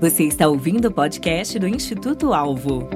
Você está ouvindo o podcast do Instituto Alvo.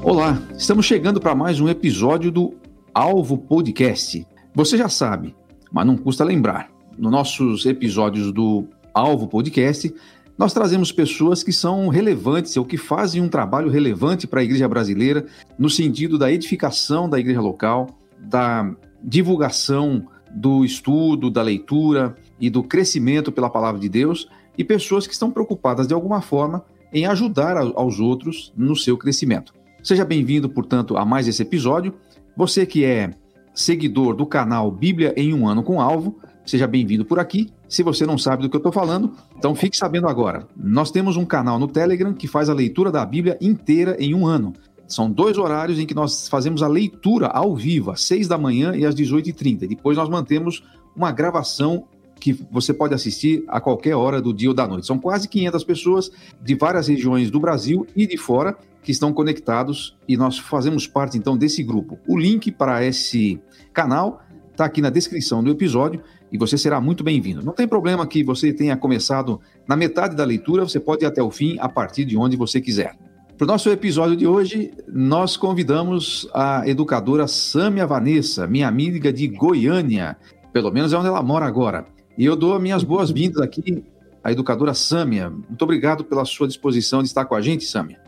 Olá, estamos chegando para mais um episódio do Alvo Podcast. Você já sabe, mas não custa lembrar. Nos nossos episódios do Alvo Podcast, nós trazemos pessoas que são relevantes ou que fazem um trabalho relevante para a igreja brasileira, no sentido da edificação da igreja local, da divulgação do estudo, da leitura e do crescimento pela palavra de Deus e pessoas que estão preocupadas de alguma forma em ajudar aos outros no seu crescimento. Seja bem-vindo, portanto, a mais esse episódio. Você que é seguidor do canal Bíblia em um ano com alvo, seja bem-vindo por aqui. Se você não sabe do que eu estou falando, então fique sabendo agora. Nós temos um canal no Telegram que faz a leitura da Bíblia inteira em um ano. São dois horários em que nós fazemos a leitura ao vivo, às 6 da manhã e às 18h30. Depois nós mantemos uma gravação que você pode assistir a qualquer hora do dia ou da noite. São quase 500 pessoas de várias regiões do Brasil e de fora que estão conectados e nós fazemos parte então desse grupo. O link para esse canal está aqui na descrição do episódio e você será muito bem-vindo. Não tem problema que você tenha começado na metade da leitura, você pode ir até o fim a partir de onde você quiser. Para o nosso episódio de hoje, nós convidamos a educadora Sâmia Vanessa, minha amiga de Goiânia, pelo menos é onde ela mora agora. E eu dou minhas boas-vindas aqui à educadora Sâmia. Muito obrigado pela sua disposição de estar com a gente, Sâmia.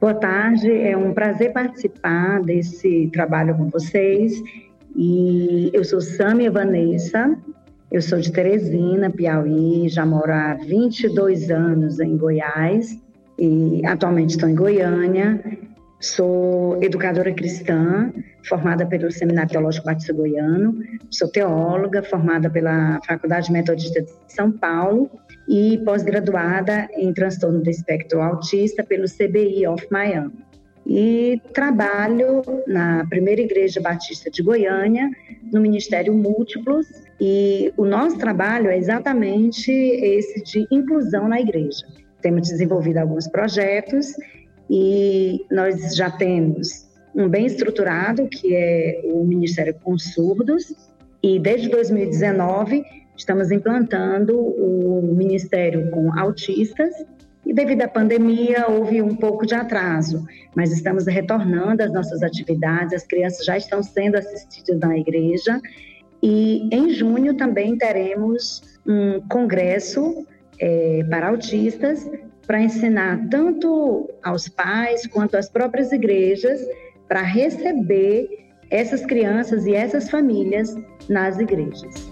Boa tarde, é um prazer participar desse trabalho com vocês. E eu sou Sâmia Vanessa, eu sou de Teresina, Piauí, já moro há 22 anos em Goiás e atualmente estou em Goiânia. Sou educadora cristã, formada pelo Seminário Teológico Batista Goiano. Sou teóloga, formada pela Faculdade Metodista de São Paulo e pós-graduada em transtorno do espectro autista pelo CBI of Miami. E trabalho na Primeira Igreja Batista de Goiânia, no Ministério Múltiplos, e o nosso trabalho é exatamente esse de inclusão na igreja. Temos desenvolvido alguns projetos e nós já temos um bem estruturado, que é o Ministério com Surdos, e desde 2019 estamos implantando o Ministério com Autistas, e devido à pandemia houve um pouco de atraso, mas estamos retornando às nossas atividades, as crianças já estão sendo assistidas na igreja, e em junho também teremos um congresso é, para autistas, para ensinar tanto aos pais quanto às próprias igrejas para receber essas crianças e essas famílias nas igrejas.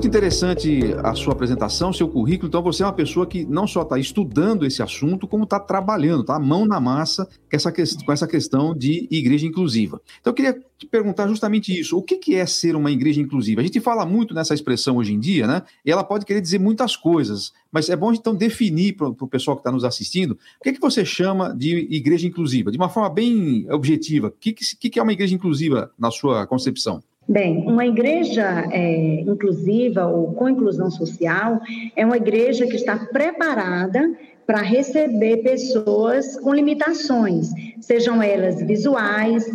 Muito interessante a sua apresentação, seu currículo. Então, você é uma pessoa que não só está estudando esse assunto, como está trabalhando, tá? Mão na massa com essa, com essa questão de igreja inclusiva. Então, eu queria te perguntar justamente isso. O que, que é ser uma igreja inclusiva? A gente fala muito nessa expressão hoje em dia, né? E ela pode querer dizer muitas coisas, mas é bom então definir para o pessoal que está nos assistindo o que, que você chama de igreja inclusiva, de uma forma bem objetiva. O que, que, que é uma igreja inclusiva na sua concepção? Bem, uma igreja é, inclusiva ou com inclusão social é uma igreja que está preparada para receber pessoas com limitações, sejam elas visuais,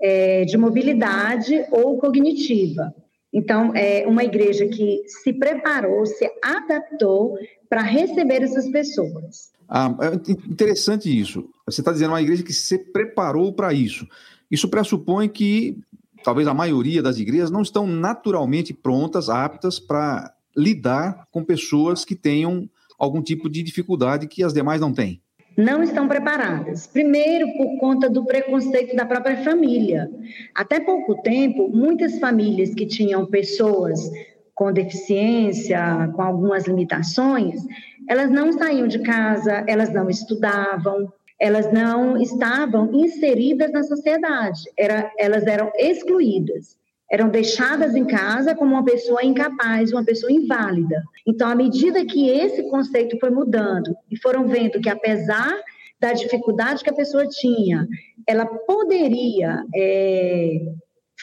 é, de mobilidade ou cognitiva. Então, é uma igreja que se preparou, se adaptou para receber essas pessoas. Ah, é interessante isso. Você está dizendo uma igreja que se preparou para isso. Isso pressupõe que talvez a maioria das igrejas, não estão naturalmente prontas, aptas para lidar com pessoas que tenham algum tipo de dificuldade que as demais não têm? Não estão preparadas. Primeiro, por conta do preconceito da própria família. Até pouco tempo, muitas famílias que tinham pessoas com deficiência, com algumas limitações, elas não saíam de casa, elas não estudavam, elas não estavam inseridas na sociedade, era, elas eram excluídas, eram deixadas em casa como uma pessoa incapaz, uma pessoa inválida. Então, à medida que esse conceito foi mudando e foram vendo que, apesar da dificuldade que a pessoa tinha, ela poderia é,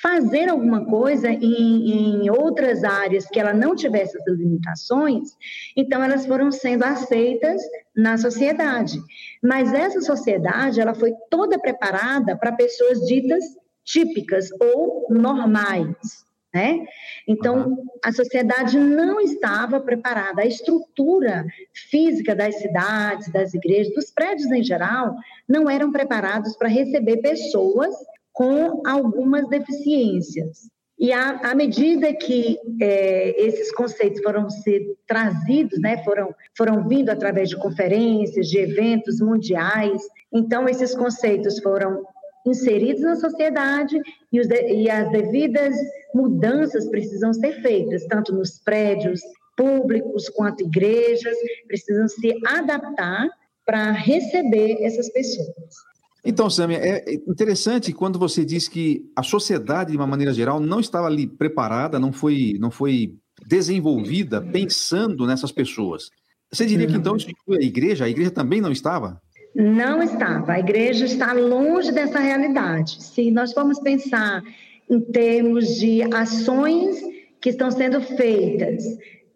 fazer alguma coisa em, em, outras áreas que ela não tivesse essas limitações, então elas foram sendo aceitas na sociedade. Mas essa sociedade, ela foi toda preparada para pessoas ditas típicas ou normais, né? Então, a sociedade não estava preparada, a estrutura física das cidades, das igrejas, dos prédios em geral, não eram preparados para receber pessoas com algumas deficiências. E à, à medida que é, esses conceitos foram ser trazidos, né, foram, foram vindo através de conferências, de eventos mundiais, então esses conceitos foram inseridos na sociedade e, os, e as devidas mudanças precisam ser feitas, tanto nos prédios públicos quanto igrejas, precisam se adaptar para receber essas pessoas. Então, Samia, é interessante quando você diz que a sociedade, de uma maneira geral, não estava ali preparada, não foi, não foi desenvolvida pensando nessas pessoas. Você diria que então isso inclui a igreja? A igreja também não estava? Não estava. A igreja está longe dessa realidade. Se nós formos pensar em termos de ações que estão sendo feitas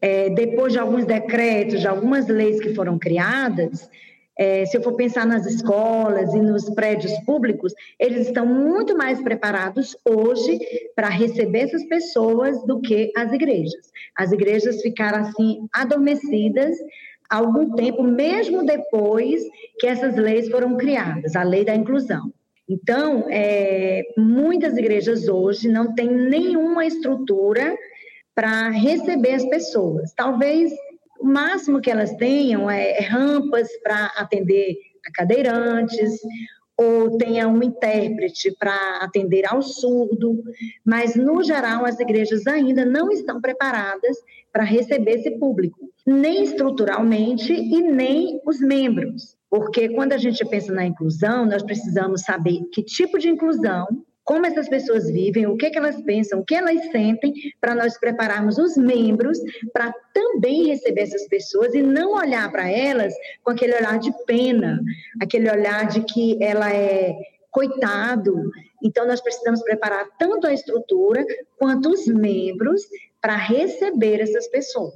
é, depois de alguns decretos, de algumas leis que foram criadas, é, se eu for pensar nas escolas e nos prédios públicos, eles estão muito mais preparados hoje para receber essas pessoas do que as igrejas. As igrejas ficaram assim adormecidas algum tempo, mesmo depois que essas leis foram criadas, a lei da inclusão. Então, é, muitas igrejas hoje não têm nenhuma estrutura para receber as pessoas. Talvez o máximo que elas tenham é, é rampas para atender a cadeirantes, ou tenha um intérprete para atender ao surdo, mas no geral as igrejas ainda não estão preparadas para receber esse público, nem estruturalmente e nem os membros. Porque quando a gente pensa na inclusão, nós precisamos saber que tipo de inclusão como essas pessoas vivem, o que, é que elas pensam, o que elas sentem, para nós prepararmos os membros para também receber essas pessoas e não olhar para elas com aquele olhar de pena, aquele olhar de que ela é coitado. Então, nós precisamos preparar tanto a estrutura quanto os membros para receber essas pessoas.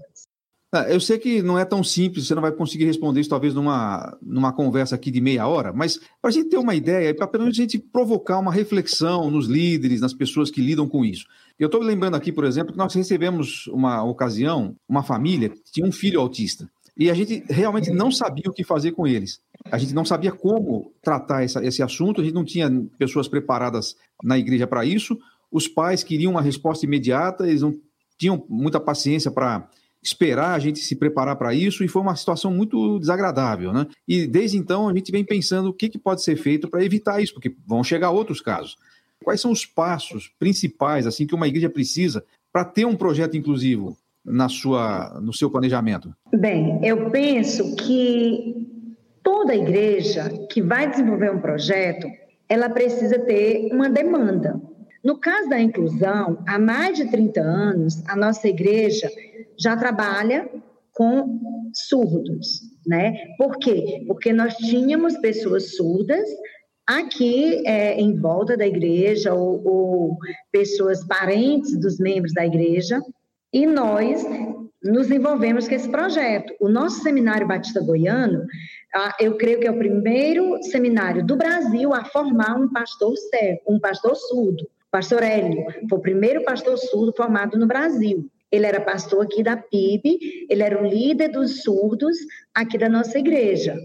Ah, eu sei que não é tão simples, você não vai conseguir responder isso talvez numa, numa conversa aqui de meia hora, mas para a gente ter uma ideia, para pelo menos a gente provocar uma reflexão nos líderes, nas pessoas que lidam com isso. Eu estou lembrando aqui, por exemplo, que nós recebemos uma ocasião, uma família que tinha um filho autista. E a gente realmente não sabia o que fazer com eles. A gente não sabia como tratar essa, esse assunto, a gente não tinha pessoas preparadas na igreja para isso. Os pais queriam uma resposta imediata, eles não tinham muita paciência para esperar a gente se preparar para isso e foi uma situação muito desagradável, né? E desde então a gente vem pensando o que, que pode ser feito para evitar isso, porque vão chegar outros casos. Quais são os passos principais assim que uma igreja precisa para ter um projeto inclusivo na sua, no seu planejamento? Bem, eu penso que toda igreja que vai desenvolver um projeto, ela precisa ter uma demanda. No caso da inclusão, há mais de 30 anos, a nossa igreja já trabalha com surdos, né? Por quê? Porque nós tínhamos pessoas surdas aqui é, em volta da igreja ou, ou pessoas parentes dos membros da igreja e nós nos envolvemos com esse projeto. O nosso seminário Batista Goiano, eu creio que é o primeiro seminário do Brasil a formar um pastor cego, um pastor surdo. Pastor Hélio foi o primeiro pastor surdo formado no Brasil. Ele era pastor aqui da PIB, ele era o líder dos surdos aqui da nossa igreja,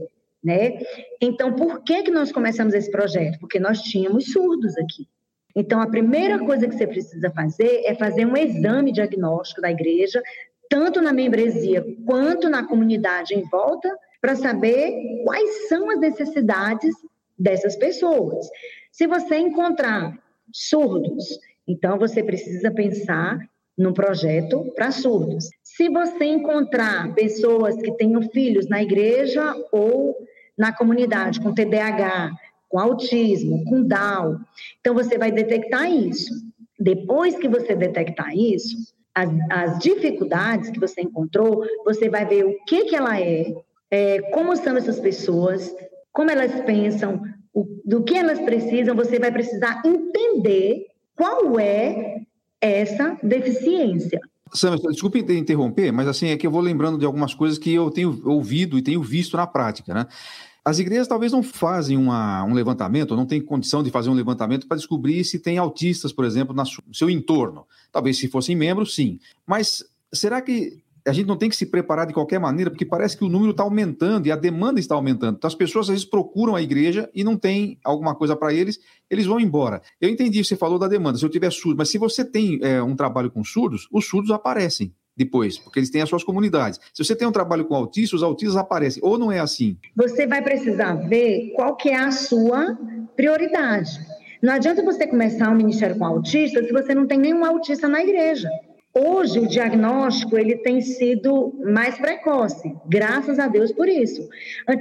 né? Então, por que que nós começamos esse projeto? Porque nós tínhamos surdos aqui. Então, a primeira coisa que você precisa fazer é fazer um exame diagnóstico da igreja, tanto na membresia quanto na comunidade em volta, para saber quais são as necessidades dessas pessoas. Se você encontrar surdos, então você precisa pensar num projeto para surdos. Se você encontrar pessoas que tenham filhos na igreja ou na comunidade com TDAH, com autismo, com Down, então você vai detectar isso. Depois que você detectar isso, as, as dificuldades que você encontrou, você vai ver o que, que ela é, é como são essas pessoas, como elas pensam, do que elas precisam, você vai precisar entender qual é essa deficiência. Sam, desculpe interromper, mas assim é que eu vou lembrando de algumas coisas que eu tenho ouvido e tenho visto na prática, né? As igrejas talvez não fazem uma, um levantamento, não têm condição de fazer um levantamento para descobrir se tem autistas, por exemplo, no seu entorno. Talvez se fossem membros, sim. Mas será que a gente não tem que se preparar de qualquer maneira, porque parece que o número está aumentando e a demanda está aumentando. Então, as pessoas às vezes procuram a igreja e não tem alguma coisa para eles, eles vão embora. Eu entendi, você falou da demanda, se eu tiver surdo, mas se você tem é, um trabalho com surdos, os surdos aparecem depois, porque eles têm as suas comunidades. Se você tem um trabalho com autistas, os autistas aparecem. Ou não é assim? Você vai precisar ver qual que é a sua prioridade. Não adianta você começar um ministério com autistas se você não tem nenhum autista na igreja. Hoje, o diagnóstico ele tem sido mais precoce, graças a Deus por isso.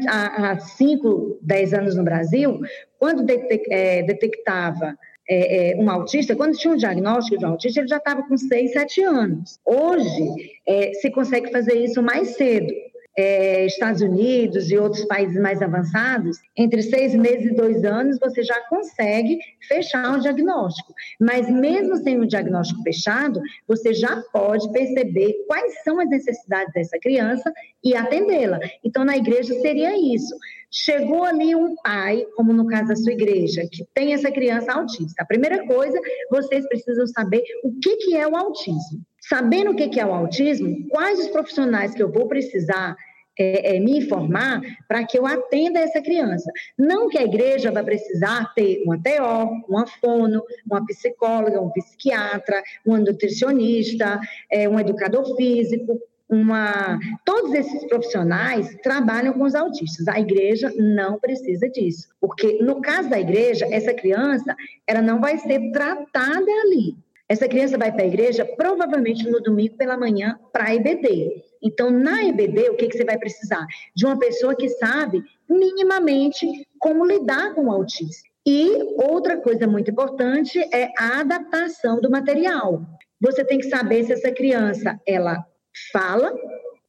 Há 5, 10 anos no Brasil, quando é, detectava é, é, um autista, quando tinha um diagnóstico de um autista, ele já estava com 6, 7 anos. Hoje, é, se consegue fazer isso mais cedo. É, Estados Unidos e outros países mais avançados, entre seis meses e dois anos, você já consegue fechar um diagnóstico. Mas mesmo sem o diagnóstico fechado, você já pode perceber quais são as necessidades dessa criança e atendê-la. Então, na igreja seria isso. Chegou ali um pai, como no caso da sua igreja, que tem essa criança autista. A primeira coisa, vocês precisam saber o que, que é o autismo. Sabendo o que é o autismo, quais os profissionais que eu vou precisar é, é, me informar para que eu atenda essa criança. Não que a igreja vai precisar ter uma TO, uma fono, uma psicóloga, um psiquiatra, um nutricionista, é, um educador físico, uma. Todos esses profissionais trabalham com os autistas. A igreja não precisa disso, porque no caso da igreja, essa criança ela não vai ser tratada ali. Essa criança vai para a igreja provavelmente no domingo pela manhã para a EBD. Então, na EBD, o que, que você vai precisar? De uma pessoa que sabe minimamente como lidar com o autismo. E outra coisa muito importante é a adaptação do material. Você tem que saber se essa criança ela fala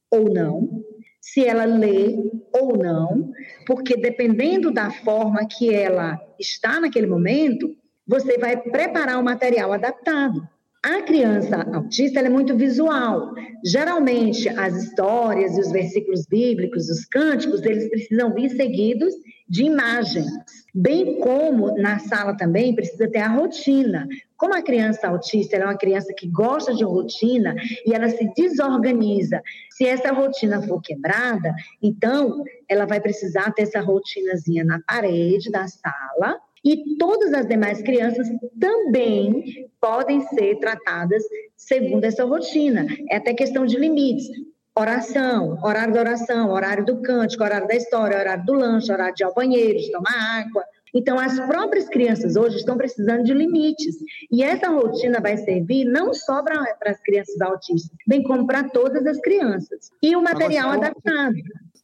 ou não, se ela lê ou não, porque dependendo da forma que ela está naquele momento, você vai preparar o material adaptado. A criança autista é muito visual. Geralmente, as histórias e os versículos bíblicos, os cânticos, eles precisam vir seguidos de imagens. Bem como na sala também precisa ter a rotina. Como a criança autista é uma criança que gosta de rotina e ela se desorganiza, se essa rotina for quebrada, então ela vai precisar ter essa rotinazinha na parede da sala e todas as demais crianças também podem ser tratadas segundo essa rotina. É até questão de limites. Oração, horário da oração, horário do cântico, horário da história, horário do lanche, horário de ir ao banheiro, de tomar água. Então, as próprias crianças hoje estão precisando de limites. E essa rotina vai servir não só para as crianças autistas, bem como para todas as crianças. E o material adaptado.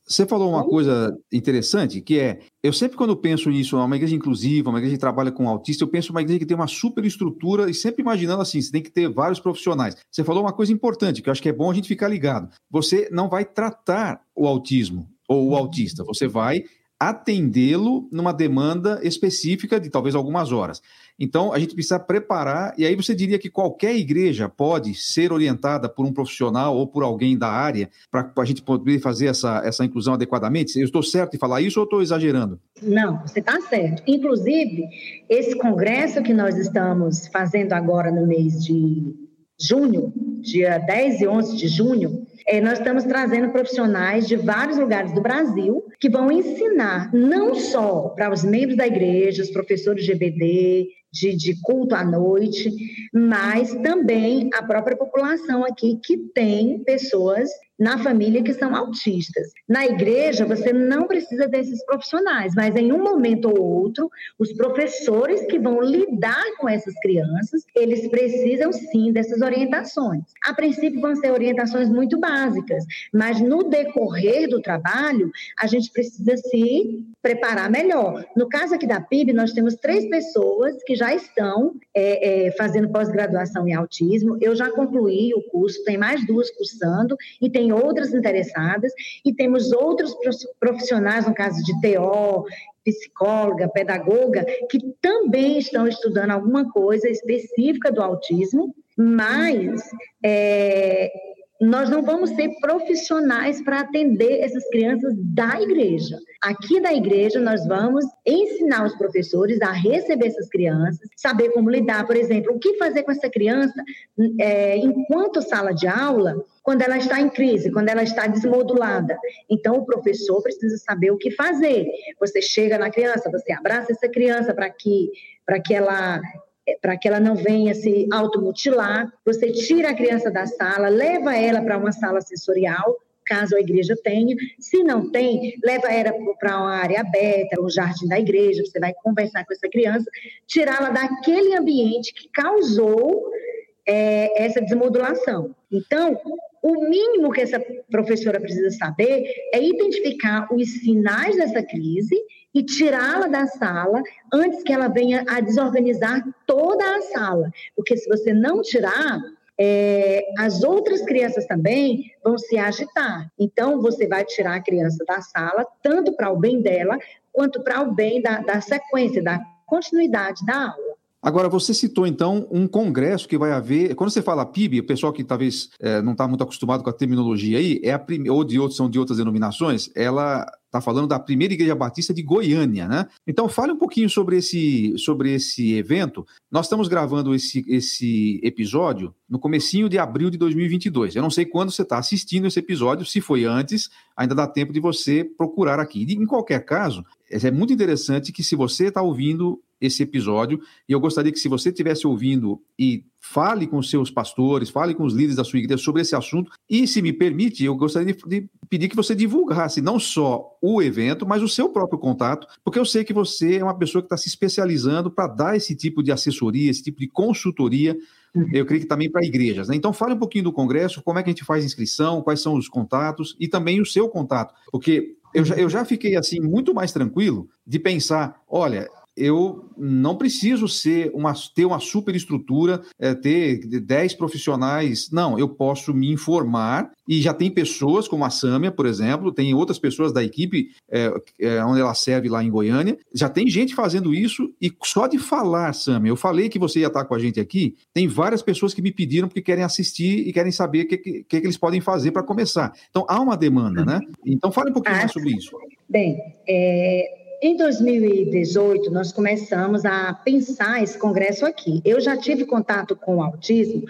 Você falou uma coisa interessante, que é, eu sempre quando penso nisso, uma igreja inclusiva, uma igreja que trabalha com autista, eu penso uma igreja que tem uma super estrutura e sempre imaginando assim, você tem que ter vários profissionais. Você falou uma coisa importante, que eu acho que é bom a gente ficar ligado. Você não vai tratar o autismo ou o autista, você vai atendê-lo numa demanda específica de talvez algumas horas. Então, a gente precisa preparar, e aí você diria que qualquer igreja pode ser orientada por um profissional ou por alguém da área para a gente poder fazer essa, essa inclusão adequadamente? Eu estou certo em falar isso ou estou exagerando? Não, você está certo. Inclusive, esse congresso que nós estamos fazendo agora no mês de junho, dia 10 e 11 de junho, é, nós estamos trazendo profissionais de vários lugares do Brasil que vão ensinar não só para os membros da igreja, os professores de GBD, de, de culto à noite, mas também a própria população aqui que tem pessoas na família que são autistas. Na igreja, você não precisa desses profissionais, mas em um momento ou outro, os professores que vão lidar com essas crianças, eles precisam sim dessas orientações. A princípio, vão ser orientações muito básicas, mas no decorrer do trabalho, a gente precisa se preparar melhor. No caso aqui da PIB, nós temos três pessoas que já estão é, é, fazendo pós-graduação em autismo. Eu já concluí o curso, tem mais duas cursando e tem outras interessadas. E temos outros profissionais, no caso de TO, psicóloga, pedagoga, que também estão estudando alguma coisa específica do autismo Mas é, nós não vamos ser profissionais para atender essas crianças da igreja. Aqui da igreja, nós vamos ensinar os professores a receber essas crianças, saber como lidar, por exemplo, o que fazer com essa criança é, enquanto sala de aula, quando ela está em crise, quando ela está desmodulada. Então, o professor precisa saber o que fazer. Você chega na criança, você abraça essa criança para que, que ela para que ela não venha se automutilar. Você tira a criança da sala, leva ela para uma sala sensorial, caso a igreja tenha. Se não tem, leva ela para uma área aberta, o jardim da igreja, você vai conversar com essa criança, tirá-la daquele ambiente que causou é, essa desmodulação. Então, o mínimo que essa professora precisa saber é identificar os sinais dessa crise e tirá-la da sala antes que ela venha a desorganizar toda a sala. Porque se você não tirar, é, as outras crianças também vão se agitar. Então, você vai tirar a criança da sala, tanto para o bem dela, quanto para o bem da, da sequência, da continuidade da aula. Agora, você citou então um congresso que vai haver. Quando você fala PIB, o pessoal que talvez é, não está muito acostumado com a terminologia aí, é a ou de outros são de outras denominações, ela está falando da primeira igreja batista de Goiânia, né? Então fale um pouquinho sobre esse, sobre esse evento. Nós estamos gravando esse, esse episódio no comecinho de abril de 2022. Eu não sei quando você está assistindo esse episódio, se foi antes, ainda dá tempo de você procurar aqui. em qualquer caso, é muito interessante que se você está ouvindo esse episódio, e eu gostaria que se você estivesse ouvindo e fale com seus pastores, fale com os líderes da sua igreja sobre esse assunto, e se me permite, eu gostaria de, pedir que você divulgasse não só o evento, mas o seu próprio contato, porque eu sei que você é uma pessoa que está se especializando para dar esse tipo de assessoria, esse tipo de consultoria eu creio que também para igrejas. Né? Então, fale um pouquinho do Congresso, como é que a gente faz inscrição, quais são os contatos e também o seu contato, porque eu já, eu já fiquei assim muito mais tranquilo de pensar, olha, eu não preciso ser uma, ter uma superestrutura, é, ter 10 profissionais. Não, eu posso me informar e já tem pessoas como a Sâmia, por exemplo, tem outras pessoas da equipe é, é, onde ela serve lá em Goiânia. Já tem gente fazendo isso e só de falar, Sâmia, eu falei que você ia estar com a gente aqui, tem várias pessoas que me pediram porque querem assistir e querem saber o que, que, que, eles podem fazer para começar. Então há uma demanda, né? Então fale um pouquinho mais sobre isso. Bem, é, em 2018, nós começamos a pensar esse congresso aqui. Eu já tive contato com o autismo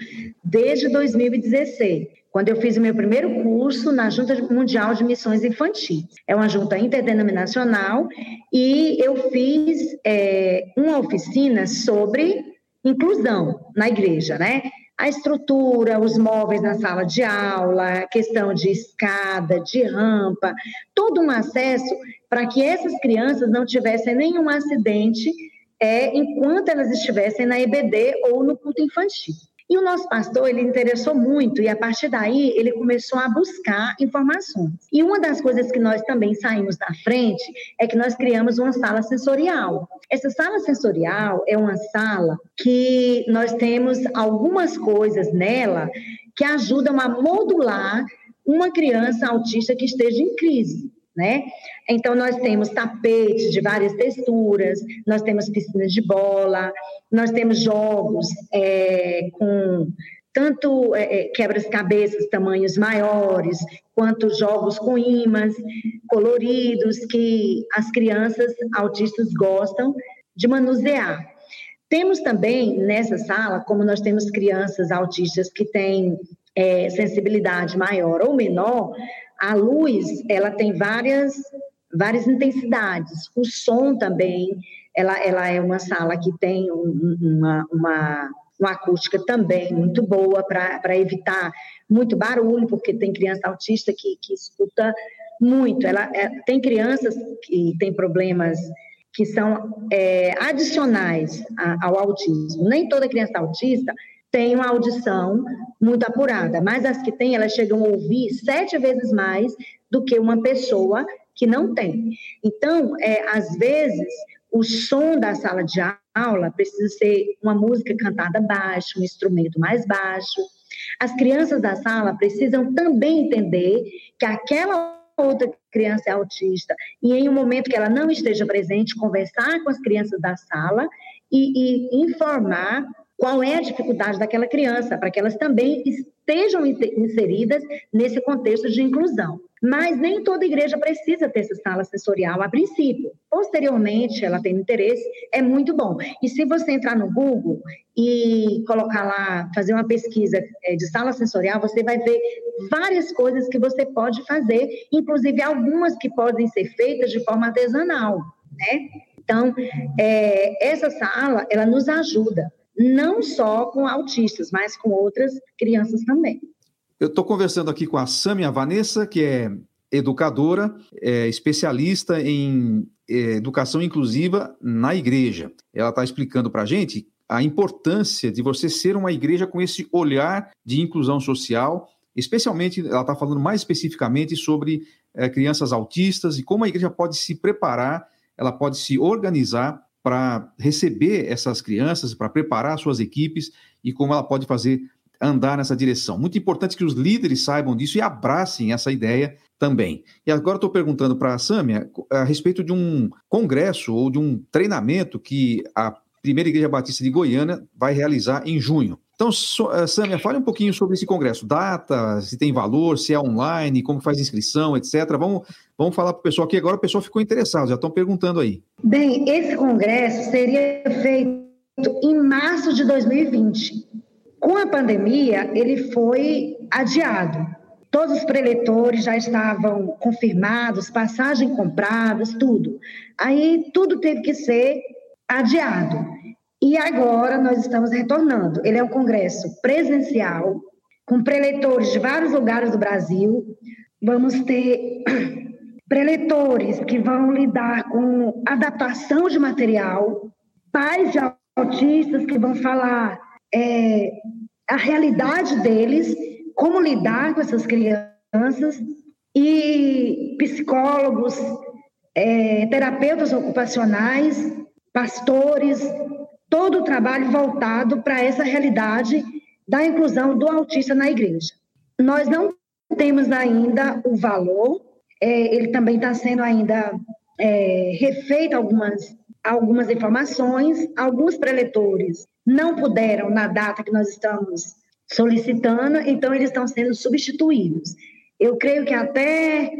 desde 2016, quando eu fiz o meu primeiro curso na Junta Mundial de Missões Infantis. É uma junta interdenominacional e eu fiz é, uma oficina sobre inclusão na igreja, né? a estrutura, os móveis na sala de aula, a questão de escada, de rampa, todo um acesso para que essas crianças não tivessem nenhum acidente é, enquanto elas estivessem na EBD ou no culto infantil. E o nosso pastor, ele interessou muito e a partir daí ele começou a buscar informações. E uma das coisas que nós também saímos da frente é que nós criamos uma sala sensorial. Essa sala sensorial é uma sala que nós temos algumas coisas nela que ajudam a modular uma criança autista que esteja em crise né? Então, nós temos tapetes de várias texturas, nós temos piscinas de bola, nós temos jogos é, com tanto é, é, quebras-cabeças, tamanhos maiores, quanto jogos com imãs coloridos que as crianças autistas gostam de manusear. Temos também nessa sala, como nós temos crianças autistas que têm é, sensibilidade maior ou menor, a luz, ela tem várias, várias intensidades. O som também, ela, ela é uma sala que tem uma, uma, uma acústica também muito boa para evitar muito barulho, porque tem criança autista que, que escuta muito. Ela é, tem crianças que têm problemas que são é, adicionais ao autismo. Nem toda criança autista têm uma audição muito apurada, mas as que têm, elas chegam a ouvir sete vezes mais do que uma pessoa que não tem. Então, é, às vezes, o som da sala de aula precisa ser uma música cantada baixo, um instrumento mais baixo. As crianças da sala precisam também entender que aquela outra criança é autista e em um momento que ela não esteja presente, conversar com as crianças da sala e, e informar qual é a dificuldade daquela criança, para que elas também estejam inseridas nesse contexto de inclusão. Mas nem toda igreja precisa ter essa sala sensorial a princípio. Posteriormente, ela tem interesse, é muito bom. E se você entrar no Google e colocar lá, fazer uma pesquisa é, de sala sensorial, você vai ver várias coisas que você pode fazer, inclusive algumas que podem ser feitas de forma artesanal, né? Então, é, essa sala, ela nos ajuda, não só com autistas, mas com outras crianças também. Eu estou conversando aqui com a Samia Vanessa, que é educadora, é especialista em é, educação inclusiva na igreja. Ela está explicando para a gente a importância de você ser uma igreja com esse olhar de inclusão social, especialmente, ela está falando mais especificamente sobre é, crianças autistas e como a igreja pode se preparar, ela pode se organizar para receber essas crianças, para preparar suas equipes e como ela pode fazer andar nessa direção. Muito importante que os líderes saibam disso e abracem essa ideia também. E agora estou perguntando para a Sâmia a respeito de um congresso ou de um treinamento que a Primeira Igreja Batista de Goiânia vai realizar em junho. Então, eh, Sâmia, fale um pouquinho sobre esse congresso. Data, se tem valor, se é online, como faz inscrição, etc. Vamos, vamos falar para o pessoal aqui agora, o pessoal ficou interessado, já estão perguntando aí. Bem, esse congresso seria feito em março de 2020. Com a pandemia, ele foi adiado. Todos os preletores já estavam confirmados, passagem compradas, tudo. Aí tudo teve que ser adiado. E agora nós estamos retornando. Ele é um congresso presencial, com preletores de vários lugares do Brasil. Vamos ter preletores que vão lidar com adaptação de material, pais de autistas que vão falar é, a realidade deles, como lidar com essas crianças, e psicólogos, é, terapeutas ocupacionais, pastores, todo o trabalho voltado para essa realidade da inclusão do autista na igreja. Nós não temos ainda o valor, é, ele também está sendo ainda é, refeito algumas, algumas informações, alguns preletores não puderam na data que nós estamos solicitando, então eles estão sendo substituídos. Eu creio que até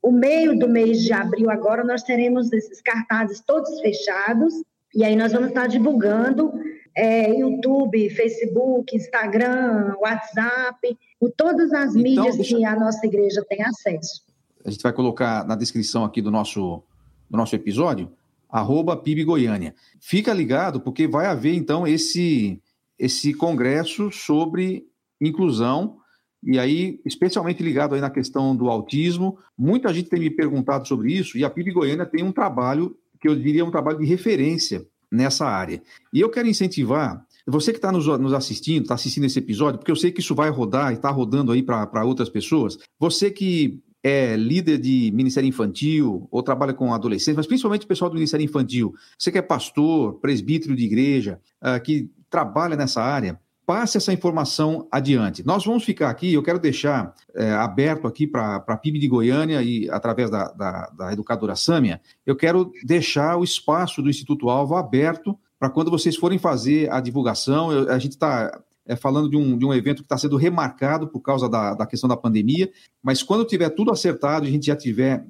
o meio do mês de abril agora nós teremos esses cartazes todos fechados e aí nós vamos estar divulgando é, YouTube, Facebook, Instagram, WhatsApp, todas as então, mídias deixa... que a nossa igreja tem acesso. A gente vai colocar na descrição aqui do nosso, do nosso episódio arroba PIB Goiânia. Fica ligado, porque vai haver, então, esse, esse congresso sobre inclusão, e aí, especialmente ligado aí na questão do autismo. Muita gente tem me perguntado sobre isso, e a PIB Goiânia tem um trabalho, que eu diria um trabalho de referência nessa área. E eu quero incentivar você que está nos, nos, assistindo, está assistindo esse episódio, porque eu sei que isso vai rodar e está rodando aí para outras pessoas. Você que é líder de Ministério Infantil ou trabalha com adolescentes, mas principalmente o pessoal do Ministério Infantil, você que é pastor, presbítero de igreja, uh, que trabalha nessa área, passe essa informação adiante. Nós vamos ficar aqui, eu quero deixar é, aberto aqui para a PIB de Goiânia e através da, da, da educadora Sâmia, eu quero deixar o espaço do Instituto Alvo aberto para quando vocês forem fazer a divulgação. Eu, a gente está é, falando de um, de um evento que está sendo remarcado por causa da, da questão da pandemia, mas quando tiver tudo acertado, a gente já tiver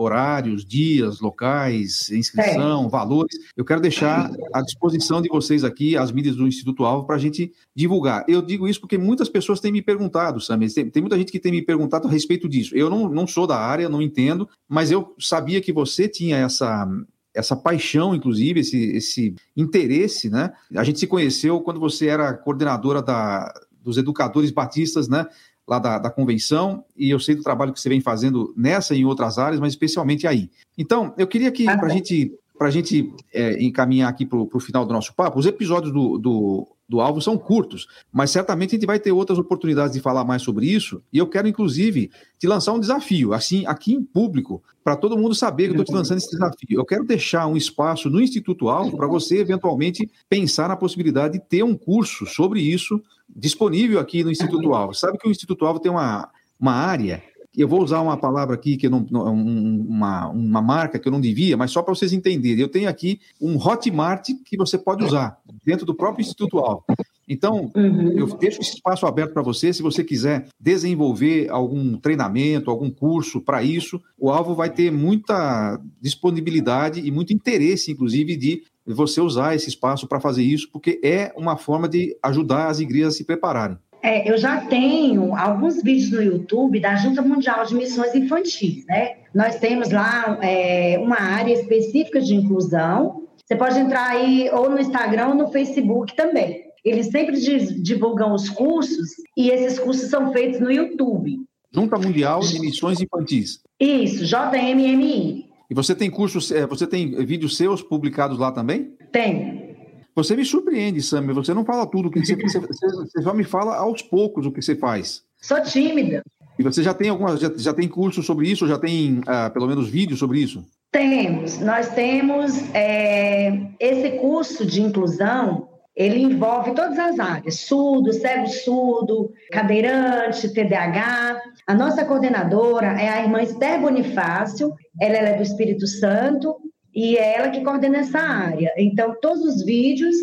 horários, dias, locais, inscrição, é. valores, eu quero deixar à disposição de vocês aqui as mídias do Instituto Alvo para a gente divulgar. Eu digo isso porque muitas pessoas têm me perguntado, Samir, tem, tem, muita gente que tem me perguntado a respeito disso. Eu não, não sou da área, não entendo, mas eu sabia que você tinha essa essa paixão, inclusive, esse, esse interesse, né? A gente se conheceu quando você era coordenadora da, dos educadores batistas, né? Lá da, da convenção, e eu sei do trabalho que você vem fazendo nessa e em outras áreas, mas especialmente aí. Então, eu queria que, para a gente, a gente é, encaminhar aqui para o final do nosso papo, os episódios do, do do alvo são curtos, mas certamente a gente vai ter outras oportunidades de falar mais sobre isso. E eu quero, inclusive, te lançar um desafio, assim, aqui em público, para todo mundo saber que eu estou te lançando esse desafio. Eu quero deixar um espaço no Instituto Alvo para você, eventualmente, pensar na possibilidade de ter um curso sobre isso disponível aqui no Instituto Alvo. Sabe que o Instituto Alvo tem uma, uma área eu vou usar uma palavra aqui que não, uma, uma marca que eu não devia, mas só para vocês entenderem. Eu tenho aqui um Hotmart que você pode usar dentro do próprio Instituto Alvo. Então, uhum. eu deixo esse espaço aberto para você. Se você quiser desenvolver algum treinamento, algum curso para isso, o Alvo vai ter muita disponibilidade e muito interesse, inclusive, de você usar esse espaço para fazer isso, porque é uma forma de ajudar as igrejas a se prepararem. É, eu já tenho alguns vídeos no YouTube da Junta Mundial de Missões Infantis, né? Nós temos lá é, uma área específica de inclusão. Você pode entrar aí ou no Instagram ou no Facebook também. Eles sempre divulgam os cursos e esses cursos são feitos no YouTube. Junta Mundial de Missões Infantis. Isso, JMMI. E você tem cursos, é, você tem vídeos seus publicados lá também? Tem. Você me surpreende, Sammy. Você não fala tudo o que você, você, você só me fala aos poucos o que você faz. Sou tímida. E você já tem alguma, já, já tem curso sobre isso? Já tem uh, pelo menos vídeos sobre isso? Temos. Nós temos é, esse curso de inclusão. Ele envolve todas as áreas: surdo, cego surdo, cadeirante, TDAH. A nossa coordenadora é a irmã Esther Bonifácio. Ela, ela é do Espírito Santo e é ela que coordena essa área. Então, todos os vídeos,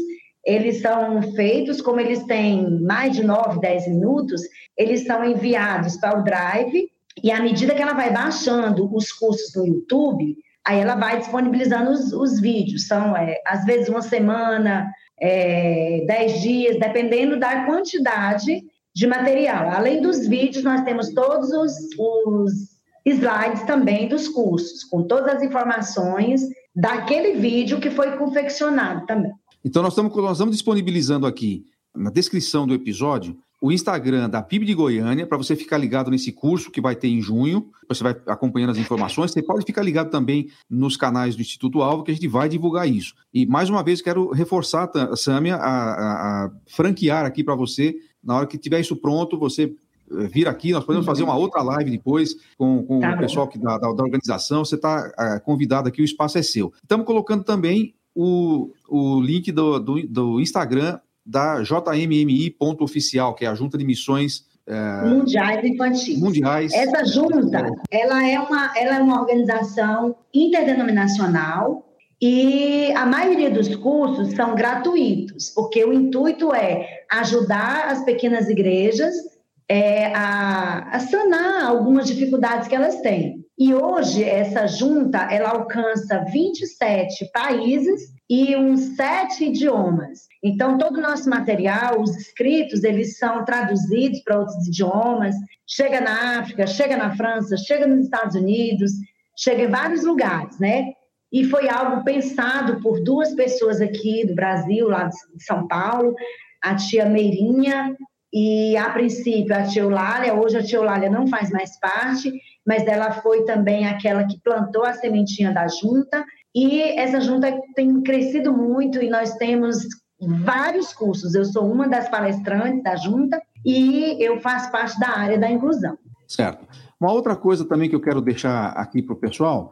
eles são feitos, como eles têm mais de 9, 10 minutos, eles são enviados para o Drive, e à medida que ela vai baixando os cursos no YouTube, aí ela vai disponibilizando os, os vídeos. São, é, às vezes, uma semana, é, 10 dias, dependendo da quantidade de material. Além dos vídeos, nós temos todos os, os slides também dos cursos, com todas as informações daquele vídeo que foi confeccionado também. Então, nós estamos, nós estamos disponibilizando aqui na descrição do episódio o Instagram da PIB de Goiânia, para você ficar ligado nesse curso que vai ter em junho. Você vai acompanhando as informações. Você pode ficar ligado também nos canais do Instituto Alvo, que a gente vai divulgar isso. E, mais uma vez, quero reforçar, Sâmia, a, a, a franquear aqui para você. Na hora que tiver isso pronto, você vir aqui, nós podemos fazer uma outra live depois com, com tá o pessoal que, da, da, da, organização. Você está é, convidado aqui, o espaço é seu. Estamos colocando também o, o link do, do, do Instagram da JMMI.oficial, que é a Junta de Missões é, mundiais infantis. Mundiais. Essa junta, ela é uma, ela é uma organização interdenominacional e a maioria dos cursos são gratuitos, porque o intuito é ajudar as pequenas igrejas é, a, a sanar algumas dificuldades que elas têm. E hoje essa junta ela alcança 27 países e uns sete idiomas. Então todo o nosso material, os escritos, eles são traduzidos para outros idiomas. Chega na África, chega na França, chega nos Estados Unidos, chega em vários lugares, né? E foi algo pensado por duas pessoas aqui do Brasil, lá de São Paulo, a tia Meirinha e a princípio a tia Eulália, hoje a tia Eulália não faz mais parte, mas ela foi também aquela que plantou a sementinha da junta, e essa junta tem crescido muito e nós temos vários cursos. Eu sou uma das palestrantes da junta e eu faço parte da área da inclusão. Certo. Uma outra coisa também que eu quero deixar aqui para o pessoal,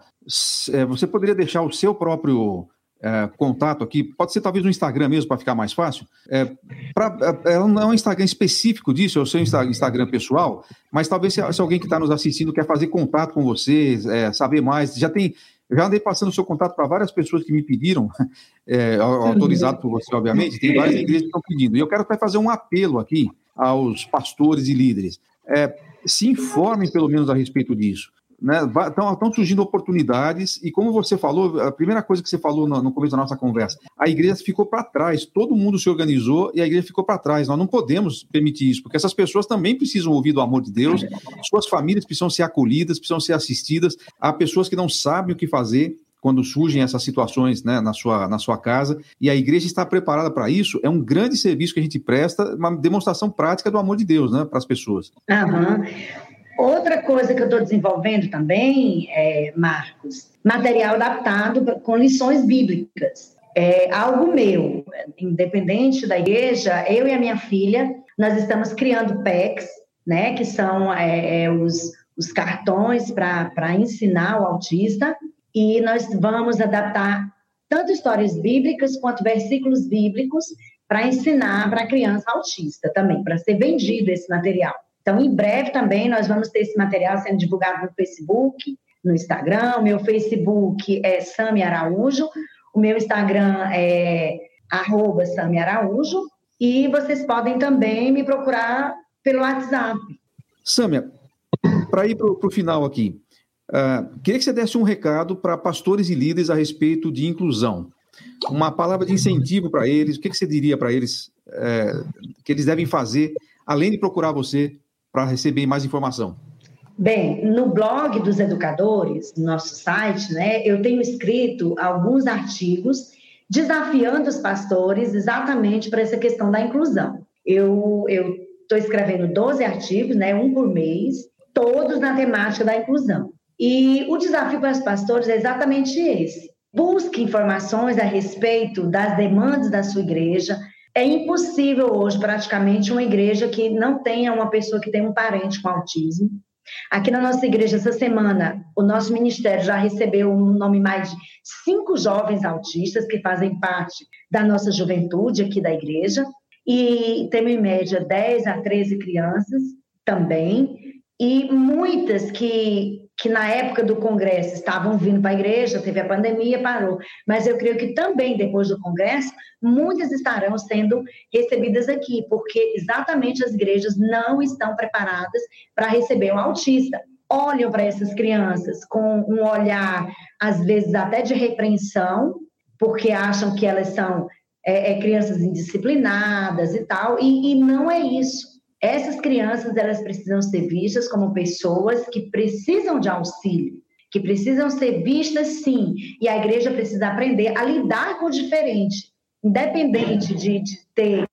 é, você poderia deixar o seu próprio é, contato aqui, pode ser talvez no Instagram mesmo para ficar mais fácil. É, pra, é, é não é um Instagram específico disso, é o seu Instagram pessoal, mas talvez se, se alguém que está nos assistindo quer fazer contato com você, é, saber mais, já tem. Já andei passando o seu contato para várias pessoas que me pediram, é, autorizado por você, obviamente, tem várias igrejas que estão pedindo. E eu quero fazer um apelo aqui aos pastores e líderes. É, se informem pelo menos a respeito disso. Estão né? surgindo oportunidades, e como você falou, a primeira coisa que você falou no, no começo da nossa conversa, a igreja ficou para trás, todo mundo se organizou e a igreja ficou para trás. Nós não podemos permitir isso, porque essas pessoas também precisam ouvir do amor de Deus, suas famílias precisam ser acolhidas, precisam ser assistidas. Há pessoas que não sabem o que fazer, quando surgem essas situações né, na, sua, na sua casa, e a igreja está preparada para isso, é um grande serviço que a gente presta, uma demonstração prática do amor de Deus né, para as pessoas. Uhum. Outra coisa que eu estou desenvolvendo também, é, Marcos, material adaptado com lições bíblicas. É algo meu, independente da igreja, eu e a minha filha, nós estamos criando PECs, né, que são é, é os, os cartões para ensinar o autista, e nós vamos adaptar tanto histórias bíblicas quanto versículos bíblicos para ensinar para a criança autista também, para ser vendido esse material. Então, em breve também nós vamos ter esse material sendo divulgado no Facebook, no Instagram. O meu Facebook é Sami Araújo, o meu Instagram é arroba Sami Araújo, e vocês podem também me procurar pelo WhatsApp. Sâmia, para ir para o final aqui, uh, queria que você desse um recado para pastores e líderes a respeito de inclusão. Uma palavra de incentivo para eles, o que, que você diria para eles uh, que eles devem fazer, além de procurar você para receber mais informação? Bem, no blog dos educadores, no nosso site, né, eu tenho escrito alguns artigos desafiando os pastores exatamente para essa questão da inclusão. Eu estou escrevendo 12 artigos, né, um por mês, todos na temática da inclusão. E o desafio para os pastores é exatamente esse. Busque informações a respeito das demandas da sua igreja. É impossível hoje, praticamente, uma igreja que não tenha uma pessoa que tenha um parente com autismo. Aqui na nossa igreja, essa semana, o nosso ministério já recebeu um nome mais de cinco jovens autistas que fazem parte da nossa juventude aqui da igreja. E temos, em média, 10 a 13 crianças também. E muitas que que na época do Congresso estavam vindo para a igreja, teve a pandemia, parou. Mas eu creio que também depois do Congresso, muitas estarão sendo recebidas aqui, porque exatamente as igrejas não estão preparadas para receber um autista. Olham para essas crianças com um olhar, às vezes até de repreensão, porque acham que elas são é, é, crianças indisciplinadas e tal, e, e não é isso. Essas crianças, elas precisam ser vistas como pessoas que precisam de auxílio, que precisam ser vistas sim, e a igreja precisa aprender a lidar com o diferente, independente de, de ter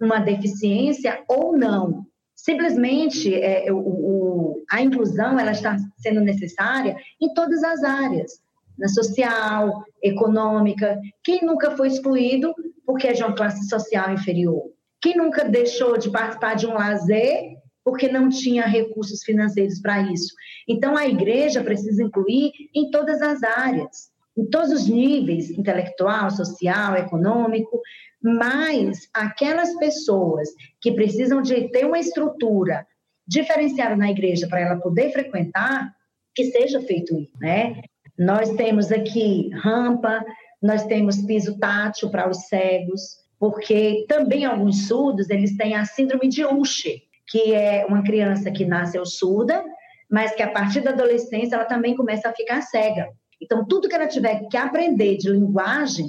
uma deficiência ou não. Simplesmente, é, o, o, a inclusão ela está sendo necessária em todas as áreas, na social, econômica. Quem nunca foi excluído porque é de uma classe social inferior? Quem nunca deixou de participar de um lazer porque não tinha recursos financeiros para isso? Então, a igreja precisa incluir em todas as áreas, em todos os níveis intelectual, social, econômico, mas aquelas pessoas que precisam de ter uma estrutura diferenciada na igreja para ela poder frequentar, que seja feito isso, né? Nós temos aqui rampa, nós temos piso tátil para os cegos, porque também alguns surdos, eles têm a síndrome de Usher, que é uma criança que nasceu surda, mas que a partir da adolescência ela também começa a ficar cega. Então, tudo que ela tiver que aprender de linguagem,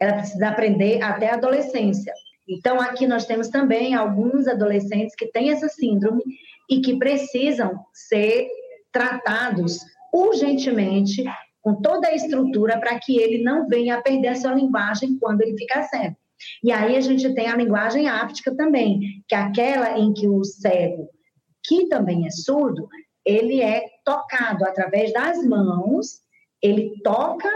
ela precisa aprender até a adolescência. Então, aqui nós temos também alguns adolescentes que têm essa síndrome e que precisam ser tratados urgentemente, com toda a estrutura, para que ele não venha a perder a sua linguagem quando ele ficar cego. E aí a gente tem a linguagem áptica também, que é aquela em que o cego, que também é surdo, ele é tocado através das mãos, ele toca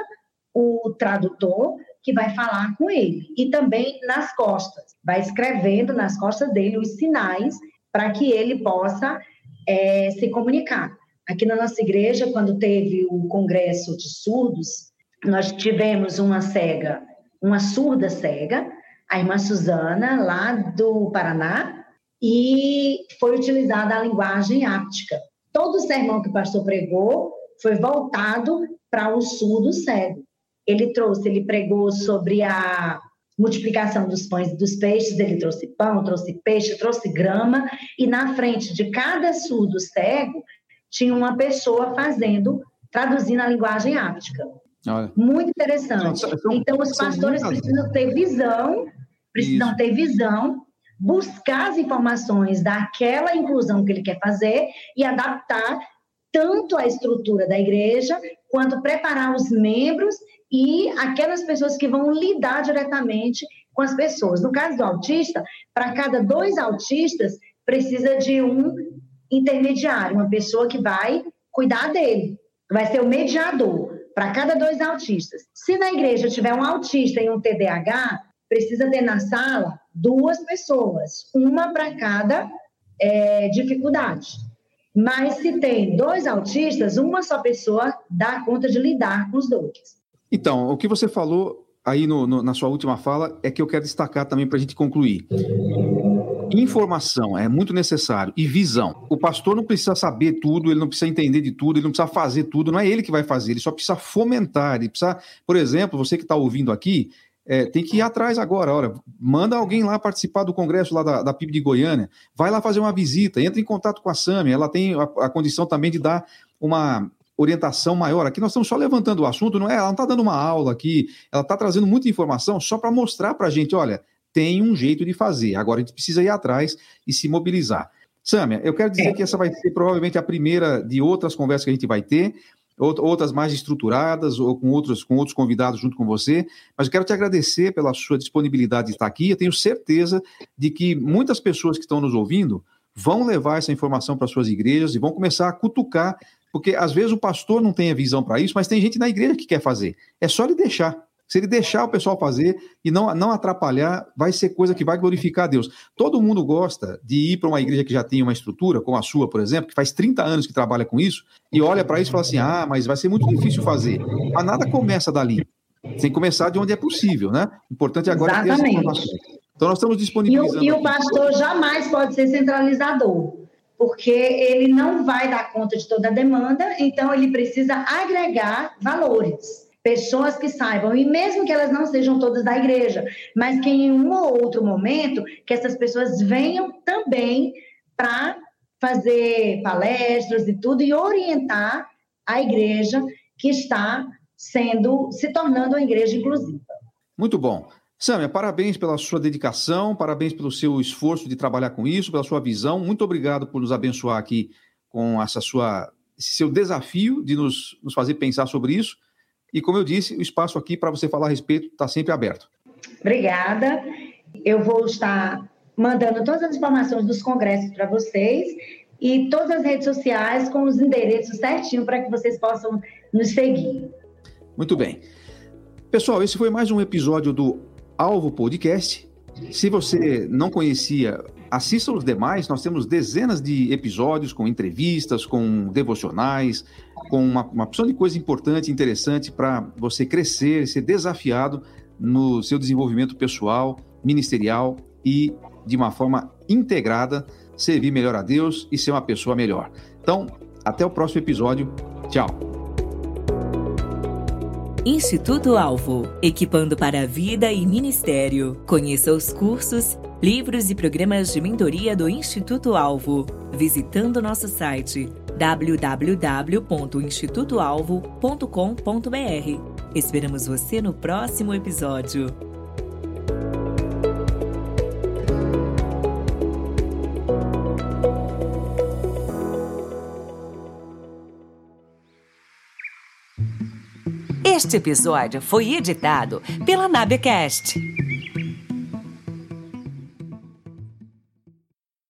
o tradutor que vai falar com ele. E também nas costas, vai escrevendo nas costas dele os sinais para que ele possa é, se comunicar. Aqui na nossa igreja, quando teve o congresso de surdos, nós tivemos uma cega uma surda cega, a irmã Suzana, lá do Paraná, e foi utilizada a linguagem áptica. Todo o sermão que o pastor pregou foi voltado para o surdo cego. Ele trouxe, ele pregou sobre a multiplicação dos pães e dos peixes, ele trouxe pão, trouxe peixe, trouxe grama, e na frente de cada surdo cego tinha uma pessoa fazendo, traduzindo a linguagem áptica. Olha. Muito interessante. São, são, então, os pastores precisam ter visão, precisam Isso. ter visão, buscar as informações daquela inclusão que ele quer fazer e adaptar tanto a estrutura da igreja, quanto preparar os membros e aquelas pessoas que vão lidar diretamente com as pessoas. No caso do autista, para cada dois autistas, precisa de um intermediário, uma pessoa que vai cuidar dele, vai ser o mediador para cada dois autistas. Se na igreja tiver um autista e um TDAH, precisa ter na sala duas pessoas, uma para cada é, dificuldade. Mas se tem dois autistas, uma só pessoa dá conta de lidar com os dois. Então, o que você falou aí no, no, na sua última fala é que eu quero destacar também para a gente concluir. Informação é muito necessário e visão. O pastor não precisa saber tudo, ele não precisa entender de tudo, ele não precisa fazer tudo, não é ele que vai fazer, ele só precisa fomentar. Ele precisa, por exemplo, você que está ouvindo aqui, é, tem que ir atrás agora. Olha, manda alguém lá participar do congresso lá da, da PIB de Goiânia, vai lá fazer uma visita, entra em contato com a SAMI, ela tem a, a condição também de dar uma orientação maior. Aqui nós estamos só levantando o assunto, não é? Ela não está dando uma aula aqui, ela está trazendo muita informação só para mostrar para a gente, olha, tem um jeito de fazer. Agora a gente precisa ir atrás e se mobilizar. Sâmia, eu quero dizer que essa vai ser provavelmente a primeira de outras conversas que a gente vai ter, outras mais estruturadas ou com outros, com outros convidados junto com você, mas eu quero te agradecer pela sua disponibilidade de estar aqui. Eu tenho certeza de que muitas pessoas que estão nos ouvindo vão levar essa informação para suas igrejas e vão começar a cutucar, porque às vezes o pastor não tem a visão para isso, mas tem gente na igreja que quer fazer. É só ele deixar. Se ele deixar o pessoal fazer e não, não atrapalhar, vai ser coisa que vai glorificar a Deus. Todo mundo gosta de ir para uma igreja que já tem uma estrutura, como a sua, por exemplo, que faz 30 anos que trabalha com isso, e olha para isso e fala assim: ah, mas vai ser muito difícil fazer. Mas nada começa dali. Tem que começar de onde é possível, né? O importante agora Exatamente. é ter essa. Então, nós estamos disponibilizando. E o, e o pastor jamais pode ser centralizador, porque ele não vai dar conta de toda a demanda, então ele precisa agregar valores pessoas que saibam, e mesmo que elas não sejam todas da igreja, mas que em um ou outro momento, que essas pessoas venham também para fazer palestras e tudo, e orientar a igreja que está sendo, se tornando uma igreja inclusiva. Muito bom. Sâmia, parabéns pela sua dedicação, parabéns pelo seu esforço de trabalhar com isso, pela sua visão. Muito obrigado por nos abençoar aqui com essa sua, esse seu desafio de nos, nos fazer pensar sobre isso. E como eu disse, o espaço aqui para você falar a respeito está sempre aberto. Obrigada. Eu vou estar mandando todas as informações dos congressos para vocês e todas as redes sociais com os endereços certinho para que vocês possam nos seguir. Muito bem. Pessoal, esse foi mais um episódio do Alvo Podcast. Se você não conhecia, assista os demais. Nós temos dezenas de episódios com entrevistas, com devocionais, com uma, uma opção de coisa importante, interessante para você crescer, ser desafiado no seu desenvolvimento pessoal, ministerial e de uma forma integrada, servir melhor a Deus e ser uma pessoa melhor. Então, até o próximo episódio. Tchau. Instituto Alvo, equipando para a vida e ministério. Conheça os cursos, livros e programas de mentoria do Instituto Alvo, visitando nosso site www.institutoalvo.com.br. Esperamos você no próximo episódio. Este episódio foi editado pela Nabecast